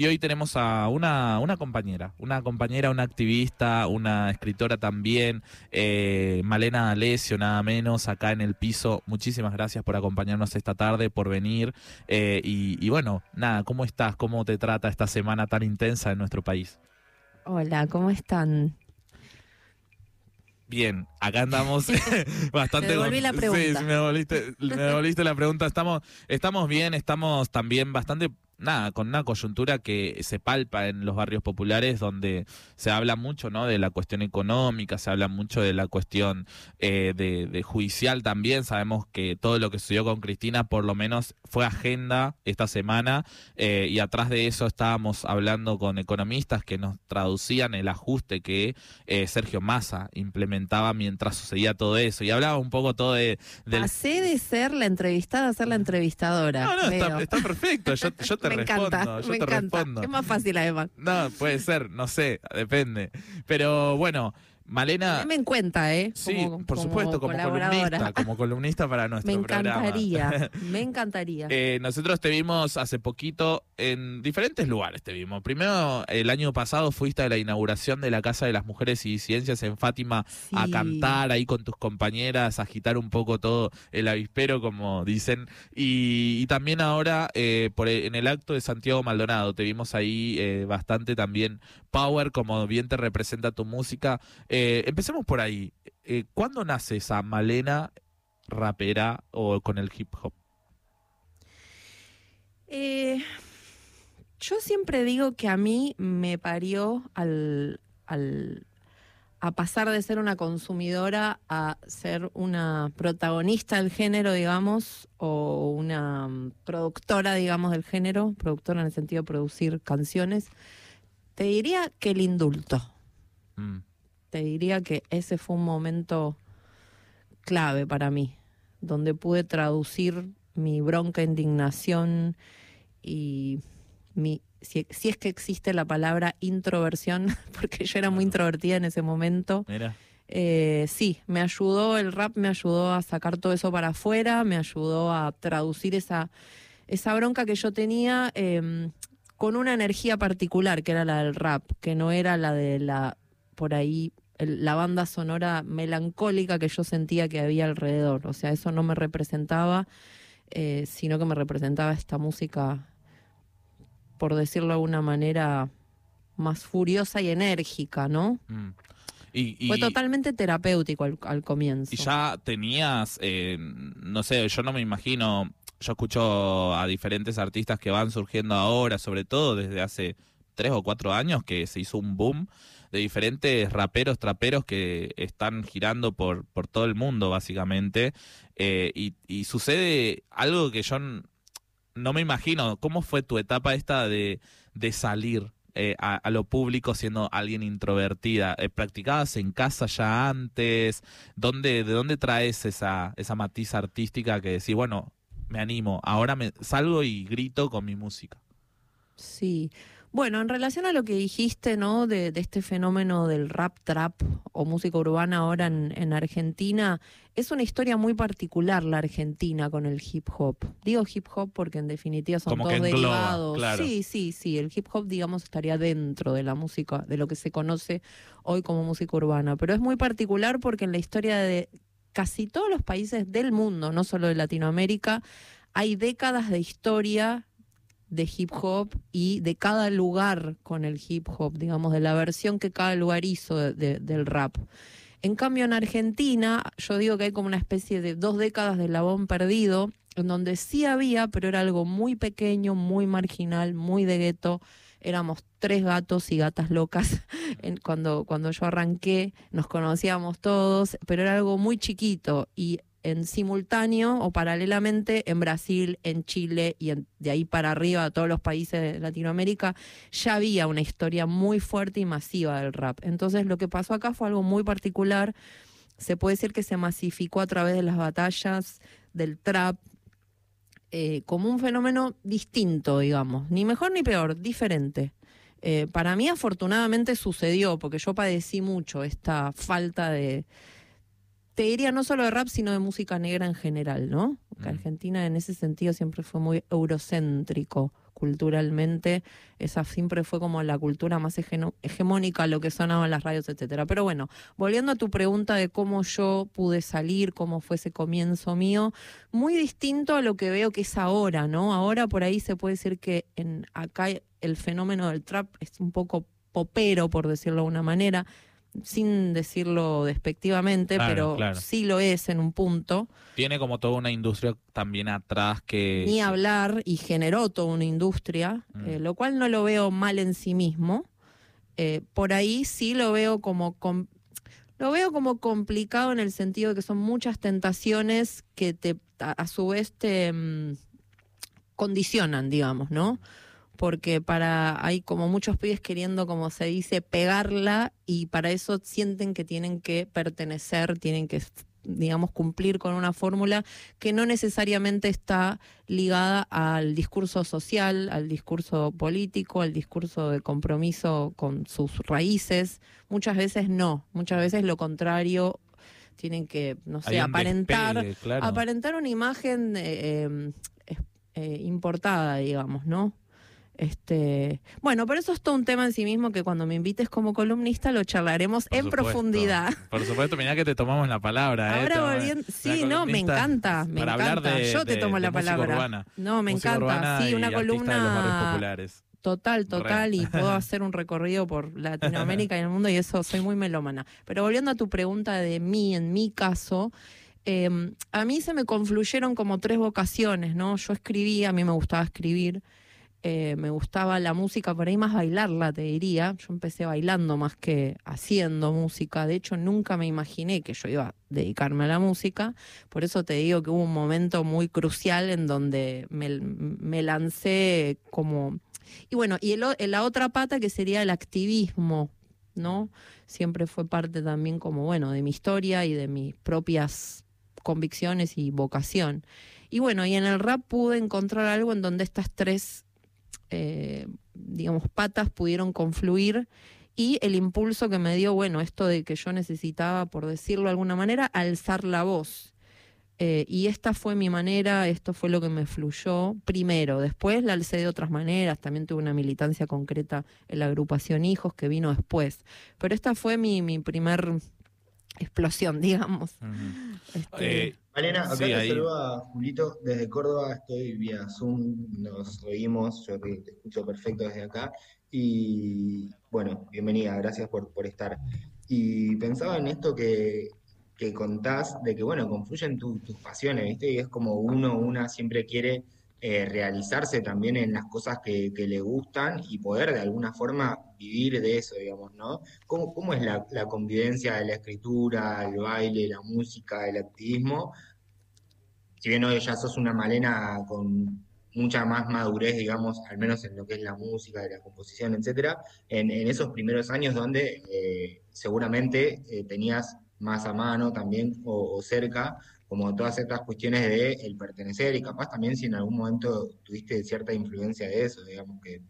Y hoy tenemos a una, una compañera, una compañera, una activista, una escritora también, eh, Malena Alessio, nada menos, acá en el piso. Muchísimas gracias por acompañarnos esta tarde, por venir. Eh, y, y bueno, nada, ¿cómo estás? ¿Cómo te trata esta semana tan intensa en nuestro país? Hola, ¿cómo están? Bien, acá andamos bastante. Te devolví la pregunta. Sí, me devolviste, me devolviste la pregunta. Estamos, estamos bien, estamos también bastante nada, con una coyuntura que se palpa en los barrios populares donde se habla mucho, ¿no? De la cuestión económica, se habla mucho de la cuestión eh, de, judicial también. Sabemos que todo lo que sucedió con Cristina, por lo menos, fue agenda esta semana eh, y atrás de eso estábamos hablando con economistas que nos traducían el ajuste que eh, Sergio Massa implementaba mientras sucedía todo eso y hablaba un poco todo de... Del... Pasé de ser la entrevistada a ser la entrevistadora. No, no, está, está, perfecto. Yo, yo te me encanta, me encanta. Es más fácil además. No, puede ser, no sé, depende. Pero bueno, Malena. me en cuenta, ¿eh? sí, por supuesto, como columnista, como columnista para nuestro me encantaría, Me encantaría. Eh, nosotros te vimos hace poquito en diferentes lugares, te vimos. Primero, el año pasado fuiste a la inauguración de la Casa de las Mujeres y Ciencias en Fátima a cantar ahí con tus compañeras, a agitar un poco todo el avispero, como dicen. Y, también ahora, eh, por, e, en el acto de Santiago Maldonado, te vimos ahí eh, bastante también power, como bien te representa tu música. Eh, empecemos por ahí. Eh, ¿Cuándo nace esa Malena rapera o con el hip hop? Eh, yo siempre digo que a mí me parió al, al, a pasar de ser una consumidora a ser una protagonista del género, digamos, o una mm, productora, digamos, del género, productora en el sentido de producir canciones. Te diría que el indulto. Mm. Te diría que ese fue un momento clave para mí, donde pude traducir mi bronca, indignación y mi, si, es que existe la palabra introversión, porque yo era muy introvertida en ese momento. Eh, sí, me ayudó, el rap me ayudó a sacar todo eso para afuera, me ayudó a traducir esa, esa bronca que yo tenía. Em, con una energía particular, que era la del rap, que no era la de la, por ahí, la banda sonora melancólica que yo sentía que había alrededor. O sea, eso no me representaba, eh, sino que me representaba esta música, por decirlo de alguna manera, más furiosa y enérgica, ¿no? Mm. Y, Fue totalmente terapéutico al, comienzo. Y ya tenías, eh, no sé, yo no me imagino yo escucho a diferentes artistas que van surgiendo ahora, sobre todo desde hace tres o cuatro años, que se hizo un boom de diferentes raperos, traperos que están girando por, por todo el mundo, básicamente. Eh, y, sucede algo que yo no me imagino. ¿Cómo fue tu etapa esta de, de salir eh, a, lo público siendo alguien introvertida? Eh, ¿Practicabas en casa ya antes? ¿Dónde, ¿De dónde traes esa, esa matiz artística que decís, bueno, me animo, ahora me salgo y grito con mi música. Sí. Bueno, en relación a lo que dijiste, ¿no? De, este fenómeno del rap trap o música urbana ahora en, Argentina, es una historia muy particular la Argentina con el hip hop. Digo hip hop porque en definitiva son todos derivados. Sí, sí, sí. El hip hop, digamos, estaría dentro de la música, de lo que se conoce hoy como música urbana. Pero es muy particular porque en la historia de casi todos los países del mundo, no solo de Latinoamérica, hay décadas de historia de hip hop y de cada lugar con el hip hop, digamos, de la versión que cada lugar hizo del rap. En cambio, en Argentina, yo digo que hay como una especie de dos décadas de labón perdido, en donde sí había, pero era algo muy pequeño, muy marginal, muy de gueto, éramos tres gatos y gatas locas. cuando, cuando yo arranqué, nos conocíamos todos, pero era algo muy chiquito y en simultáneo o paralelamente en Brasil, en Chile y de ahí para arriba a todos los países de Latinoamérica ya había una historia muy fuerte y masiva del rap. Entonces lo que pasó acá fue algo muy particular. Se puede decir que se masificó a través de las batallas del trap, eh, como un fenómeno distinto, digamos, ni mejor ni peor, diferente. Eh, para mí afortunadamente sucedió, porque yo padecí mucho esta falta de, te diría no solo de rap, sino de música negra en general, ¿no? Porque mm. Argentina en ese sentido siempre fue muy eurocéntrico culturalmente. Esa siempre fue como la cultura más hegemónica, lo que sonaban las radios, etcétera. Pero bueno, volviendo a tu pregunta de cómo yo pude salir, cómo fue ese comienzo mío, muy distinto a lo que veo que es ahora, ¿no? Ahora por ahí se puede decir que en acá el fenómeno del trap es un poco popero, por decirlo de una manera, sin decirlo despectivamente, pero sí lo es en un punto. Tiene como toda una industria también atrás que... Ni hablar y generó toda una industria, mm. eh, lo cual no lo veo mal en sí mismo. Eh, por ahí sí lo veo como... lo veo como complicado en el sentido de que son muchas tentaciones que te, a, su vez te mm, condicionan, digamos, ¿no? Porque para hay como muchos pibes queriendo, como se dice, pegarla y para eso sienten que tienen que pertenecer, tienen que digamos, cumplir con una fórmula que no necesariamente está ligada al discurso social, al discurso político, al discurso de compromiso con sus raíces. Muchas veces no, muchas veces lo contrario, tienen que, no sé, aparentar, aparentar una imagen eh, eh, importada, digamos, ¿no? Este, bueno, pero eso es todo un tema en sí mismo que cuando me invites como columnista lo charlaremos en profundidad. Por supuesto, mira que te tomamos la palabra. ¿eh? Ahora volviendo, sí, no, me encanta, me encanta. Yo te tomo la palabra. no, me encanta. Sí, una columna populares. Total, total, y puedo hacer un recorrido por Latinoamérica y el mundo y eso soy muy melómana. Pero volviendo a tu pregunta de mí, en mi caso, em, a mí se me confluyeron como tres vocaciones, ¿no? Yo escribía, a mí me gustaba escribir. Eh, me gustaba la música, por ahí más bailarla, te diría. Yo empecé bailando más que haciendo música. De hecho, nunca me imaginé que yo iba a dedicarme a la música. Por eso te digo que hubo un momento muy crucial en donde me, lancé como... Y bueno, y la otra pata que sería el activismo, ¿no? Siempre fue parte también como, bueno, de mi historia y de mis propias convicciones y vocación. Y bueno, y en el rap pude encontrar algo en donde estas tres eh, digamos, patas pudieron confluir y el impulso que me dio, bueno, esto de que yo necesitaba, por decirlo de alguna manera, alzar la voz. Eh, y esta fue mi manera, esto fue lo que me fluyó primero. Después la alcé de otras maneras, también tuve una militancia concreta en la agrupación Hijos que vino después. Pero esta fue mi, mi primer explosión, digamos. Este, Malena, acá te saluda Julito desde Córdoba, estoy vía Zoom, nos oímos, yo te, escucho perfecto desde acá. Y bueno, bienvenida, gracias por, por estar. Y pensaba en esto que, que contás, de que bueno, confluyen tus pasiones, ¿viste? Y es como uno, una siempre quiere eh, realizarse también en las cosas que, le gustan y poder de alguna forma vivir de eso, digamos, ¿no? ¿Cómo, cómo es la, convivencia de la escritura, el baile, la música, el activismo? Si bien hoy ya sos una malena con mucha más madurez, digamos, al menos en lo que es la música, la composición, etcétera, en, esos primeros años donde eh, seguramente eh, tenías más a mano también o cerca como todas estas cuestiones de el pertenecer y capaz también si en algún momento tuviste cierta influencia de eso, digamos que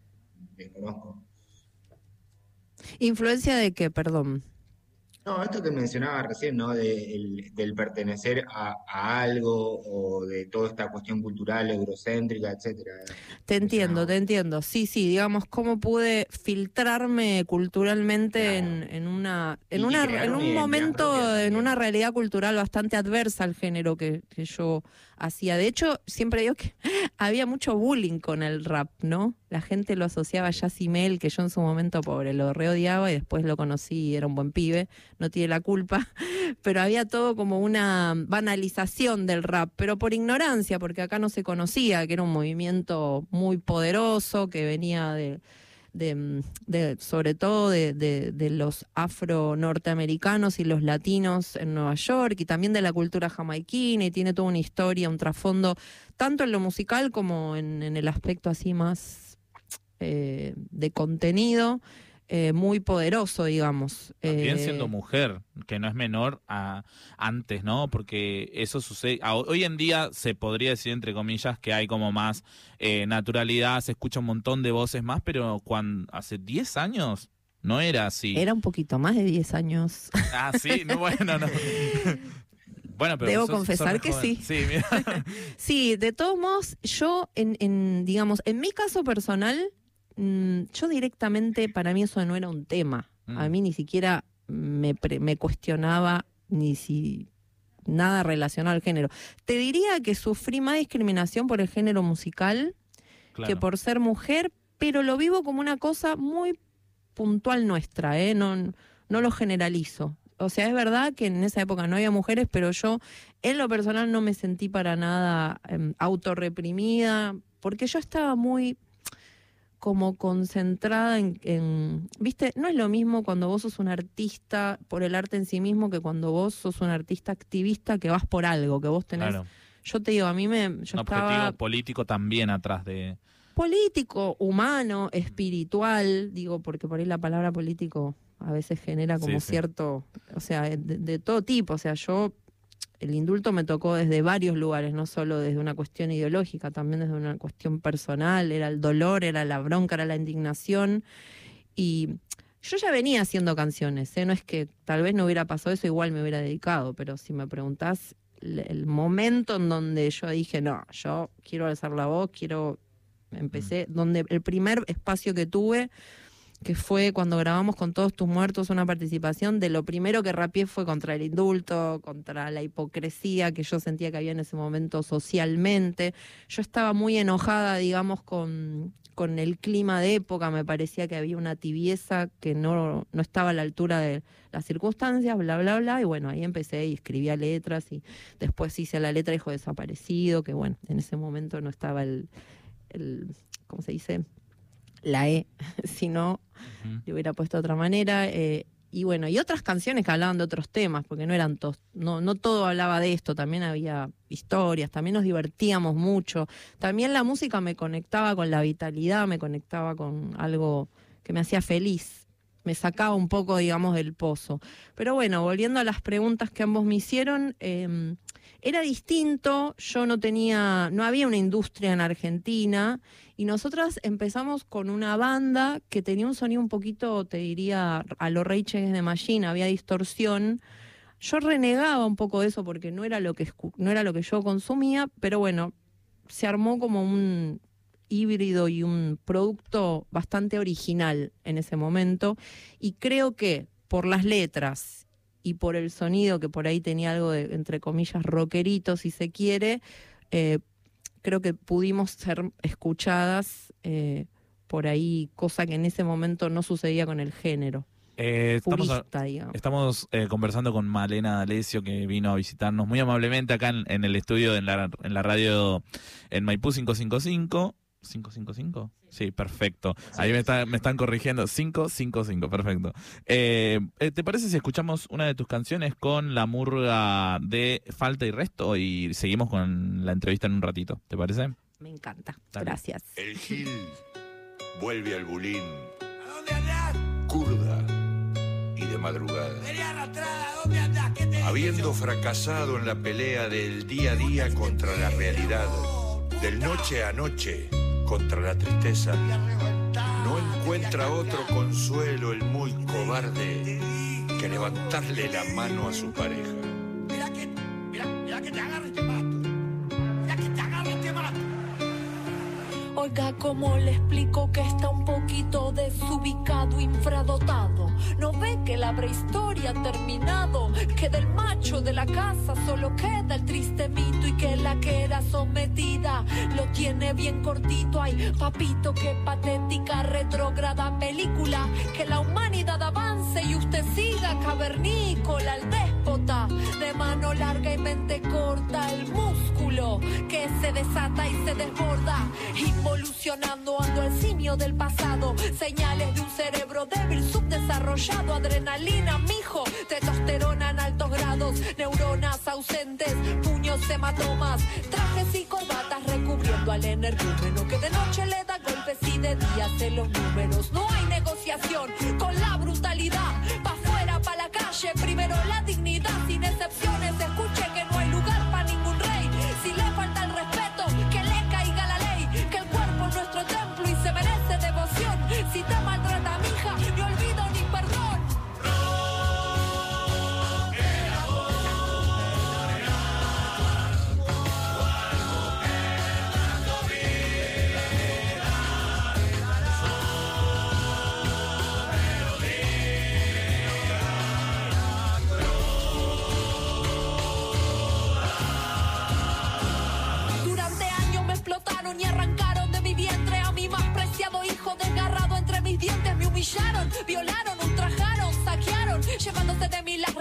desconozco. ¿Influencia de qué, perdón? No, esto que mencionaba recién, ¿no? De, del pertenecer a, algo o de toda esta cuestión cultural, eurocéntrica, etcétera. Te entiendo, te entiendo. Sí, sí, digamos, cómo pude filtrarme culturalmente en, en, una, en, una, en un momento, en una realidad cultural bastante adversa al género que, que yo hacía. De hecho, siempre digo que había mucho bullying con el rap, ¿no? La gente lo asociaba a Yacimel, que yo en su momento, pobre, lo reodiaba y después lo conocí y era un buen pibe, no tiene la culpa. Pero había todo como una banalización del rap, pero por ignorancia, porque acá no se conocía, que era un movimiento muy poderoso, que venía de de, sobre todo de, de, los afro-norteamericanos y los latinos en Nueva York y también de la cultura jamaiquina y tiene toda una historia, un trasfondo, tanto en lo musical como en, en el aspecto así más eh, de contenido. Eh, muy poderoso, digamos. También eh, siendo mujer, que no es menor a antes, ¿no? Porque eso sucede. Hoy en día se podría decir, entre comillas, que hay como más eh, naturalidad, se escucha un montón de voces más, pero cuando hace 10 años no era así. Era un poquito más de 10 años. Ah, sí, no, bueno, no. Bueno, pero Debo confesar que sí. Sí, sí, de todos modos, yo, en, digamos, en mi caso personal, mm, yo directamente, para mí eso no era un tema. A mm. mí ni siquiera me, me cuestionaba ni si nada relacionado al género. Te diría que sufrí más discriminación por el género musical que por ser mujer, pero lo vivo como una cosa muy puntual nuestra, ¿eh? no, no lo generalizo. O sea, es verdad que en esa época no había mujeres, pero yo en lo personal no me sentí para nada eh, autorreprimida, porque yo estaba muy como concentrada en, viste, no es lo mismo cuando vos sos un artista por el arte en sí mismo que cuando vos sos un artista activista que vas por algo, que vos tenés... Yo te digo, a mí me... Yo un objetivo político también atrás de... Político, humano, espiritual, digo, porque por ahí la palabra político a veces genera como cierto, o sea, de, todo tipo, o sea, yo el indulto me tocó desde varios lugares, no solo desde una cuestión ideológica, también desde una cuestión personal, era el dolor, era la bronca, era la indignación. Y yo ya venía haciendo canciones, ¿eh? no es que tal vez no hubiera pasado eso, igual me hubiera dedicado, pero si me preguntás el momento en donde yo dije, no, yo quiero alzar la voz, quiero, empecé, mm. donde el primer espacio que tuve que fue cuando grabamos con todos tus muertos una participación, de lo primero que rapié fue contra el indulto, contra la hipocresía que yo sentía que había en ese momento socialmente. Yo estaba muy enojada, digamos, con, con el clima de época, me parecía que había una tibieza que no, no estaba a la altura de las circunstancias, bla, bla, bla, y bueno, ahí empecé y escribía letras y después hice la letra Hijo Desaparecido, que bueno, en ese momento no estaba el, el ¿cómo se dice? La E, si no, le hubiera puesto de otra manera. Eh, y bueno, y otras canciones que hablaban de otros temas, porque no eran todos, no, no todo hablaba de esto, también había historias, también nos divertíamos mucho. También la música me conectaba con la vitalidad, me conectaba con algo que me hacía feliz, me sacaba un poco, digamos, del pozo. Pero bueno, volviendo a las preguntas que ambos me hicieron, em, era distinto, yo no tenía, no había una industria en Argentina y nosotras empezamos con una banda que tenía un sonido un poquito, te diría, a los Reyes de Machine, había distorsión. Yo renegaba un poco de eso porque no era lo que no era lo que yo consumía, pero bueno, se armó como un híbrido y un producto bastante original en ese momento y creo que por las letras y por el sonido que por ahí tenía algo de entre comillas rockerito si se quiere, eh, creo que pudimos ser escuchadas eh, por ahí, cosa que en ese momento no sucedía con el género. Eh, estamos, eh, conversando con Malena D'Alessio que vino a visitarnos muy amablemente acá en, el estudio en la, en la radio en Maipú 555 ¿555? Sí, perfecto. Ahí me, están corrigiendo. 555, perfecto. Eh, eh, ¿Te parece si escuchamos una de tus canciones con la murga de Falta y Resto y seguimos con la entrevista en un ratito? ¿Te parece? Me encanta. Gracias. El Gil vuelve al bulín. ¿A dónde andás? Curda y de madrugada. ¿Dónde andás? Habiendo fracasado en la pelea del día a día contra la realidad, del noche a noche contra la tristeza, no encuentra otro consuelo el muy cobarde que levantarle la mano a su pareja. Oiga, ¿cómo le explico que está un poquito desubicado, infradotado? ¿No ve que la prehistoria ha terminado? Que del macho de la casa solo queda el triste mito y que la que era sometida lo tiene bien cortito. Ay, papito, qué patética, retrógrada película. Que la humanidad avance y usted siga cavernícola, el De mano larga y mente corta, el músculo que se desata y se desborda. Involucionando ando el simio del pasado. Señales de un cerebro débil, subdesarrollado. Adrenalina, mijo, testosterona en altos grados. Neuronas ausentes, puños hematomas. Trajes y corbatas recubriendo al energúmeno que de noche le da golpes y de día hace los números. No hay negociación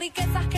riquezas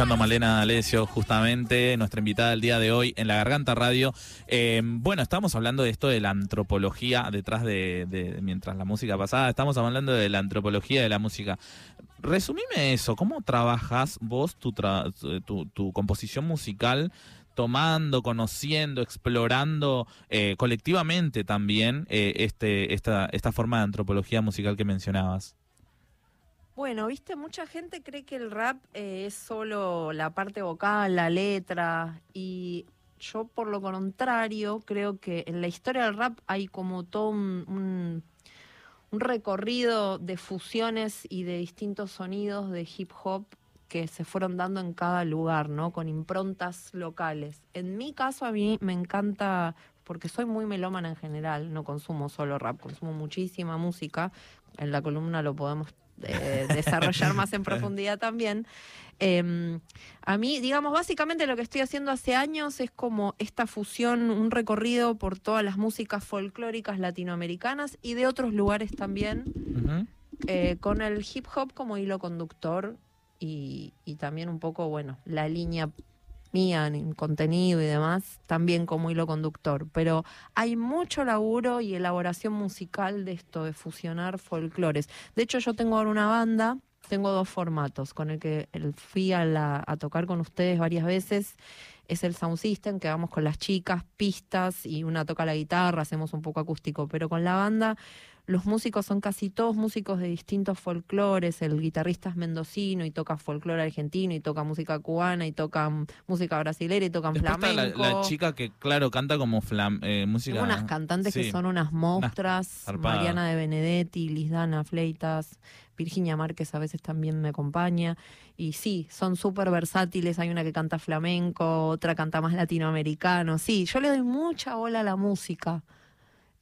escuchando a Malena D'Alessio, justamente, nuestra invitada del día de hoy en La Garganta Radio. Eh, bueno, estamos hablando de esto de la antropología detrás de, de- mientras la música pasaba, estamos hablando de la antropología de la música. Resumime eso, ¿cómo trabajas vos tu, tra- composición musical? tomando, conociendo, explorando eh, colectivamente también eh, este, esta forma de antropología musical que mencionabas. Bueno, viste, mucha gente cree que el rap eh, es solo la parte vocal, la letra, y yo por lo contrario creo que en la historia del rap hay como todo un, un- un recorrido de fusiones y de distintos sonidos de hip hop que se fueron dando en cada lugar, ¿no? Con improntas locales. En mi caso a mí me encanta, porque soy muy melómana en general, no consumo solo rap, consumo muchísima música. En la columna lo podemos eh, desarrollar más en profundidad también. Eh, a mí, digamos, básicamente lo que estoy haciendo hace años es como esta fusión, un recorrido por todas las músicas folclóricas latinoamericanas y de otros lugares también, eh, con el hip hop como hilo conductor y, y también un poco, bueno, la línea mía en contenido y demás, también como hilo conductor. Pero hay mucho laburo y elaboración musical de esto, de fusionar folclores. De hecho, yo tengo ahora una banda, tengo dos formatos, con el que fui a, la- a tocar con ustedes varias veces. Es el Sound System, que vamos con las chicas, pistas y una toca la guitarra, hacemos un poco acústico, pero con la banda los músicos son casi todos músicos de distintos folclores. El guitarrista es mendocino y toca folclore argentino y toca música cubana y tocan música brasilera y tocan Después está la, flamenco. la chica que, claro, canta como flam, eh, música. Unas cantantes que son unas monstras. Mariana de Benedetti, Lisdana Fleitas, Virginia Márquez a veces también me acompaña. Y sí, son súper versátiles. Hay una que canta flamenco, otra canta más latinoamericano. Sí, yo le doy mucha bola a la música,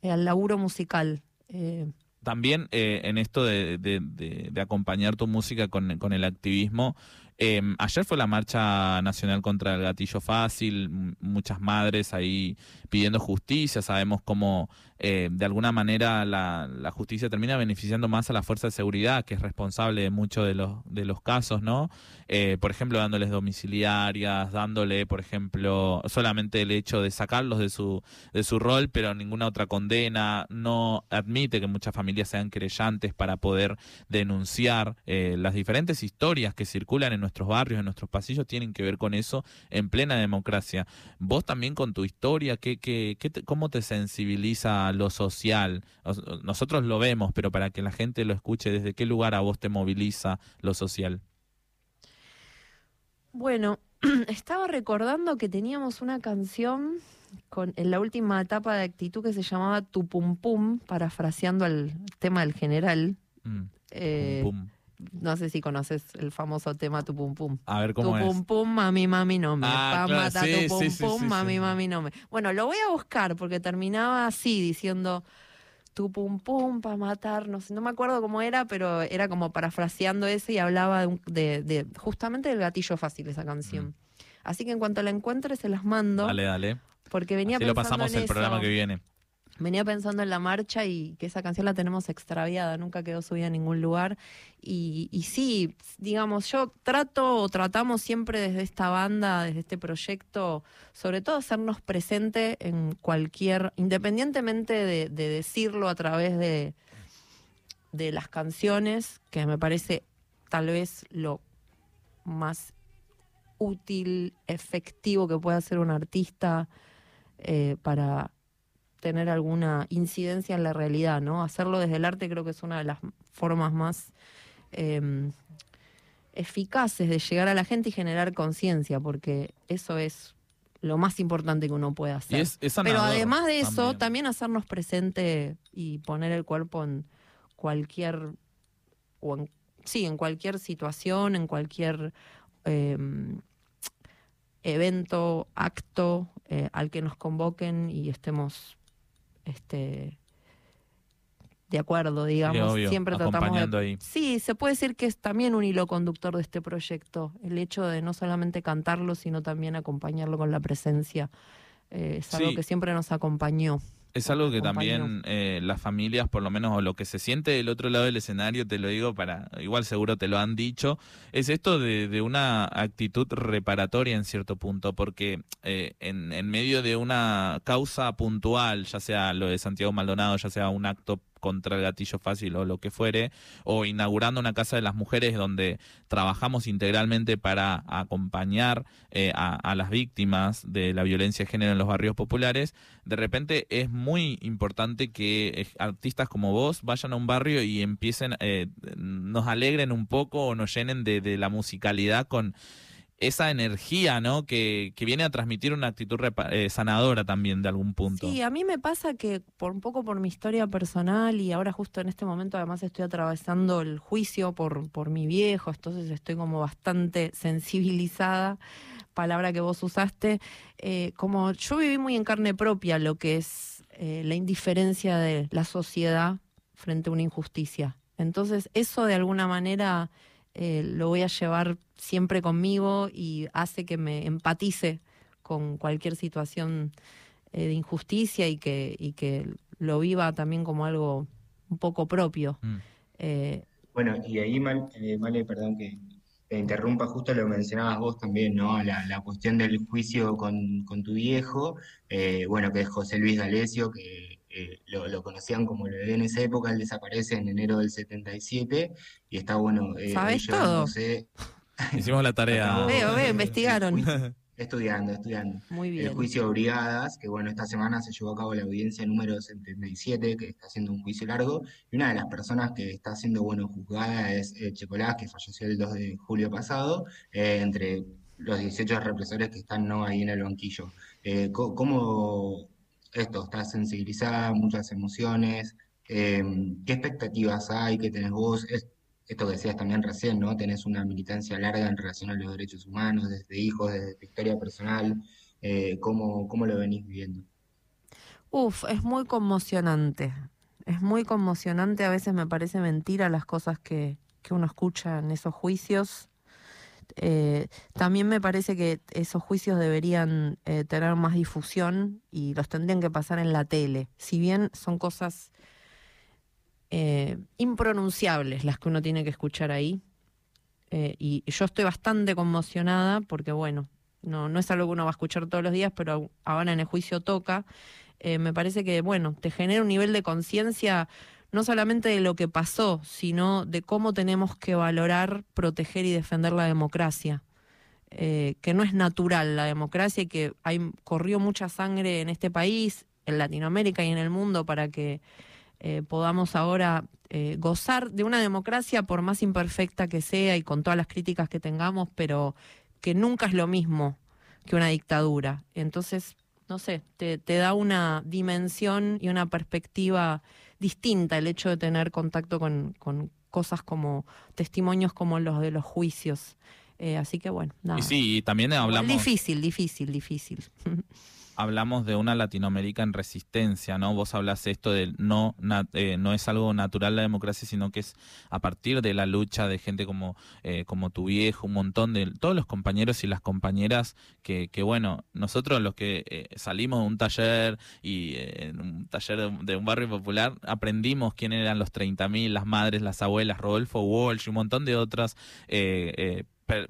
eh, al laburo musical. Eh, También eh, en esto de, de- de- acompañar tu música con, con el activismo. Eh, ayer fue la marcha nacional contra el gatillo fácil, muchas madres ahí pidiendo justicia. Sabemos cómo eh, de alguna manera la, la justicia termina beneficiando más a la fuerza de seguridad, que es responsable de muchos de los, de los casos, ¿no? Eh, por ejemplo, dándoles domiciliarias, dándole, por ejemplo, solamente el hecho de sacarlos de su, de su rol, pero ninguna otra condena, no admite que muchas familias sean querellantes para poder denunciar. Eh, las diferentes historias que circulan en nuestros barrios, en nuestros pasillos, tienen que ver con eso en plena democracia. Vos también con tu historia, ¿qué, qué, qué te- ¿cómo te sensibiliza lo social? Os- Nosotros lo vemos, pero para que la gente lo escuche, ¿desde qué lugar a vos te moviliza lo social? Bueno, estaba recordando que teníamos una canción con, en la última etapa de actitud que se llamaba Tu Pum Pum, parafraseando el tema del general. Mm, Eh, pum, pum. No sé si conoces el famoso tema Tu Pum Pum. A ver Tu cómo es. pum pum, mami, mami, no me. Ah, claro, mata sí, tu pum sí, pum, sí, mami, mami, no me. Bueno, lo voy a buscar porque terminaba así, diciendo tu pum pum para matarnos. No me acuerdo cómo era, pero era como parafraseando ese y hablaba de, un- de- de- justamente del gatillo fácil esa canción. Así que en cuanto la encuentre se las mando Dale, dale. porque venía Así lo pensando pasamos en el programa que viene. Venía pensando en la marcha y que esa canción la tenemos extraviada, nunca quedó subida en ningún lugar. Y, y sí, digamos, yo trato o tratamos siempre desde esta banda, desde este proyecto, sobre todo hacernos presente en cualquier, independientemente de, de decirlo a través de, de las canciones, que me parece tal vez lo más útil, efectivo que puede hacer un artista eh, para tener alguna incidencia en la realidad, ¿no? Hacerlo desde el arte creo que es una de las formas más eh, eficaces de llegar a la gente y generar conciencia, porque eso es lo más importante que uno puede hacer. Y es, es Pero además de eso, también. también. hacernos presente y poner el cuerpo en cualquier o en sí, en cualquier situación, en cualquier em, evento, acto eh, al que nos convoquen y estemos este, de acuerdo, digamos. Siempre tratamos de. Ahí. Sí, se puede decir que es también un hilo conductor de este proyecto, el hecho de no solamente cantarlo, sino también acompañarlo con la presencia. Eh, es algo que siempre nos acompañó. Es algo que también eh, las familias, por lo menos, o lo que se siente del otro lado del escenario, te lo digo para, igual seguro te lo han dicho, es esto de, una actitud reparatoria en cierto punto, porque eh, en, en medio de una causa puntual, ya sea lo de Santiago Maldonado, ya sea un acto contra el gatillo fácil o lo que fuere, o inaugurando una casa de las mujeres donde trabajamos integralmente para acompañar eh, a, las víctimas de la violencia de género en los barrios populares, de repente es muy importante que eh, artistas como vos vayan a un barrio y empiecen, eh, nos alegren un poco o nos llenen de la musicalidad con esa energía, ¿no? Que, que, viene a transmitir una actitud eh, sanadora también de algún punto. Sí, a mí me pasa que por un poco por mi historia personal y ahora justo en este momento además estoy atravesando el juicio por, por mi viejo, entonces estoy como bastante sensibilizada, palabra que vos usaste, eh, como yo viví muy en carne propia lo que es eh, la indiferencia de la sociedad frente a una injusticia. Entonces eso de alguna manera eh, lo voy a llevar siempre conmigo y hace que me empatice con cualquier situación eh, de injusticia y que, y que lo viva también como algo un poco propio. Mm. Eh, bueno, y ahí, Mal, Male, perdón que te interrumpa, justo lo mencionabas vos también, ¿no? La, la cuestión del juicio con, con tu viejo, bueno, que es José Luis D'Alessio, que eh, lo, conocían como lo en esa época, él desaparece en enero del 77 y está bueno. Eh, ¿Sabes todo? Hicimos la tarea. veo, veo, investigaron. Estudiando, estudiando. Muy bien. El juicio de brigadas, que bueno, esta semana se llevó a cabo la audiencia número 77, que está haciendo un juicio largo, y una de las personas que está siendo, bueno, juzgada es eh, Checolás, que falleció el 2 de julio pasado, eh, entre los 18 represores que están ¿no? ahí en el banquillo. ¿Cómo esto, estás sensibilizada, muchas emociones, eh, ¿qué expectativas hay, qué tenés vos? Esto que decías también recién, ¿no? Tenés una militancia larga en relación a los derechos humanos, desde hijos, desde tu historia personal, eh, ¿cómo, ¿cómo lo venís viviendo? Uf, es muy conmocionante, es muy conmocionante, a veces me parece mentira las cosas que, que uno escucha en esos juicios, eh, también me parece que esos juicios deberían eh, tener más difusión y los tendrían que pasar en la tele. Si bien son cosas eh, impronunciables las que uno tiene que escuchar ahí. y yo estoy bastante conmocionada porque, bueno, no, no es algo que uno va a escuchar todos los días, pero ahora en el juicio toca. me parece que, bueno, te genera un nivel de conciencia no solamente de lo que pasó, sino de cómo tenemos que valorar, proteger y defender la democracia. Eh, que no es natural la democracia y que hay, corrió mucha sangre en este país, en Latinoamérica y en el mundo para que eh, podamos ahora eh, gozar de una democracia por más imperfecta que sea y con todas las críticas que tengamos, pero que nunca es lo mismo que una dictadura. Entonces, no sé, te, te da una dimensión y una perspectiva distinta el hecho de tener contacto con, con cosas como testimonios como los de los juicios. Eh, así que bueno, nada. Y sí, también hablamos... difícil, difícil, difícil. hablamos de una Latinoamérica en resistencia, ¿no? Vos hablas esto de no, eh, no es algo natural la democracia, sino que es a partir de la lucha de gente como, eh, como tu viejo, un montón de todos los compañeros y las compañeras que, que bueno, nosotros los que eh, salimos de un taller y en un taller de, un barrio popular, aprendimos quién eran los 30.000, las madres, las abuelas, Rodolfo Walsh y un montón de otras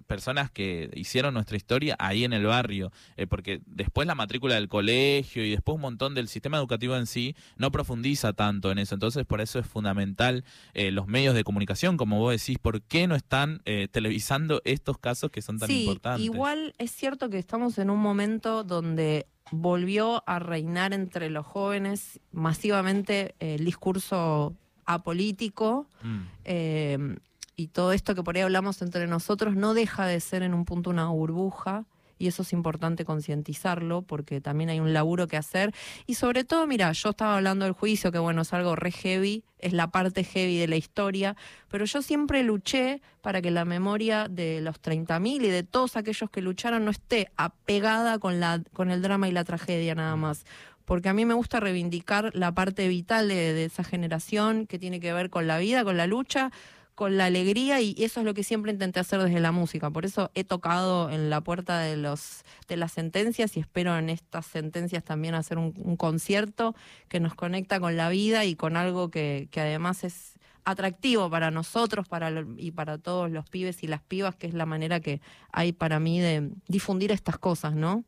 personas que hicieron nuestra historia ahí en el barrio, eh, porque después la matrícula del colegio y después un montón del sistema educativo en sí no profundiza tanto en eso. Entonces, por eso es fundamental eh, los medios de comunicación, como vos decís, ¿por qué no están eh, televisando estos casos que son tan sí, importantes? Igual es cierto que estamos en un momento donde volvió a reinar entre los jóvenes masivamente el discurso apolítico. Mm y todo esto que por ahí hablamos entre nosotros no deja de ser en un punto una burbuja y eso es importante concientizarlo porque también hay un laburo que hacer. Y sobre todo, mira, yo estaba hablando del juicio, que bueno, es algo re heavy, es la parte heavy de la historia, pero yo siempre luché para que la memoria de los 30.000 y de todos aquellos que lucharon no esté apegada con, la, con el drama y la tragedia nada más porque a mí me gusta reivindicar la parte vital de, esa generación que tiene que ver con la vida, con la lucha, con la alegría y eso es lo que siempre intenté hacer desde la música. Por eso he tocado en la puerta de los de las sentencias y espero en estas sentencias también hacer un, concierto que nos conecta con la vida y con algo que, que además es atractivo para nosotros para y para todos los pibes y las pibas, que es la manera que hay para mí de difundir estas cosas, ¿no?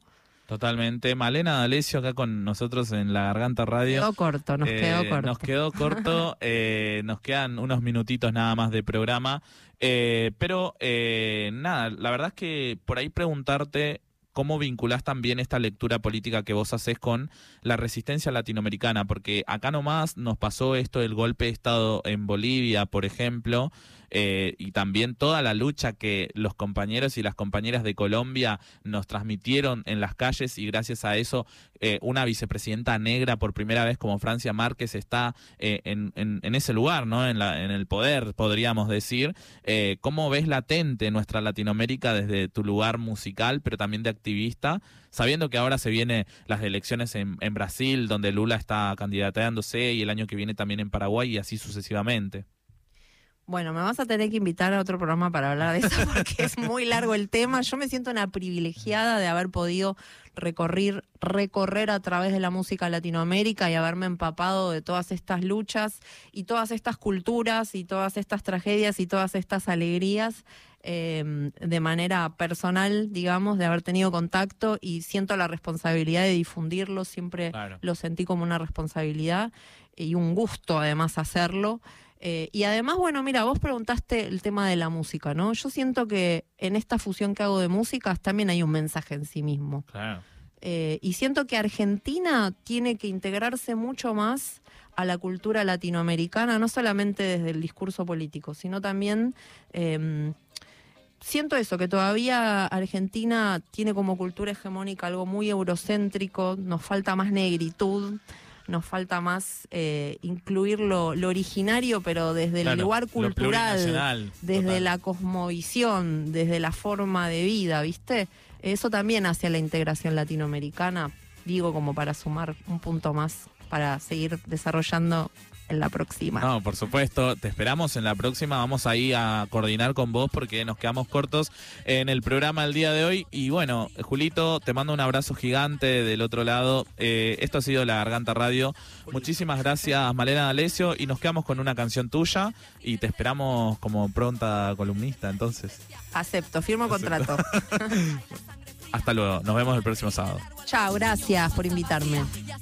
Totalmente. Malena D'Alessio acá con nosotros en La Garganta Radio. Quedó corto, nos quedó eh, corto. Nos quedó corto, eh, nos quedan unos minutitos nada más de programa. Eh, pero nada, la verdad es que por ahí preguntarte cómo vinculás también esta lectura política que vos haces con la resistencia latinoamericana, porque acá nomás nos pasó esto del golpe de Estado en Bolivia, por ejemplo, eh, y también toda la lucha que los compañeros y las compañeras de Colombia nos transmitieron en las calles y gracias a eso eh, una vicepresidenta negra por primera vez como Francia Márquez está eh, en, en, ese lugar, ¿no? En, la, en el poder, podríamos decir. ¿Cómo ves latente nuestra Latinoamérica desde tu lugar musical, pero también de activista? sabiendo que ahora se vienen las elecciones en, en, Brasil, donde Lula está candidateándose, y el año que viene también en Paraguay, y así sucesivamente. Bueno, me vas a tener que invitar a otro programa para hablar de eso porque es muy largo el tema. Yo me siento una privilegiada de haber podido recorrer, recorrer a través de la música Latinoamérica y haberme empapado de todas estas luchas y todas estas culturas y todas estas tragedias y todas estas alegrías em, de manera personal, digamos, de haber tenido contacto y siento la responsabilidad de difundirlo. Siempre lo sentí como una responsabilidad y un gusto además hacerlo. Eh, y además, bueno, mira, vos preguntaste el tema de la música, ¿no? Yo siento que en esta fusión que hago de músicas también hay un mensaje en sí mismo. Claro. Eh, y siento que Argentina tiene que integrarse mucho más a la cultura latinoamericana, no solamente desde el discurso político, sino también em, siento eso, que todavía Argentina tiene como cultura hegemónica algo muy eurocéntrico, nos falta más negritud nos falta más eh, incluir lo, originario, pero desde el lugar cultural, desde la cosmovisión, desde la forma de vida, ¿viste? Eso también hacia la integración latinoamericana, digo como para sumar un punto más para seguir desarrollando en la próxima. No, por supuesto, te esperamos en la próxima. Vamos ahí a coordinar con vos porque nos quedamos cortos en el programa el día de hoy. Y bueno, Julito, te mando un abrazo gigante del otro lado. Eh, esto ha sido La Garganta Radio. Muchísimas gracias, Malena D'Alessio. Y nos quedamos con una canción tuya y te esperamos como pronta columnista, entonces. Acepto, firmo contrato. Hasta luego, nos vemos el próximo sábado. Chao, gracias por invitarme.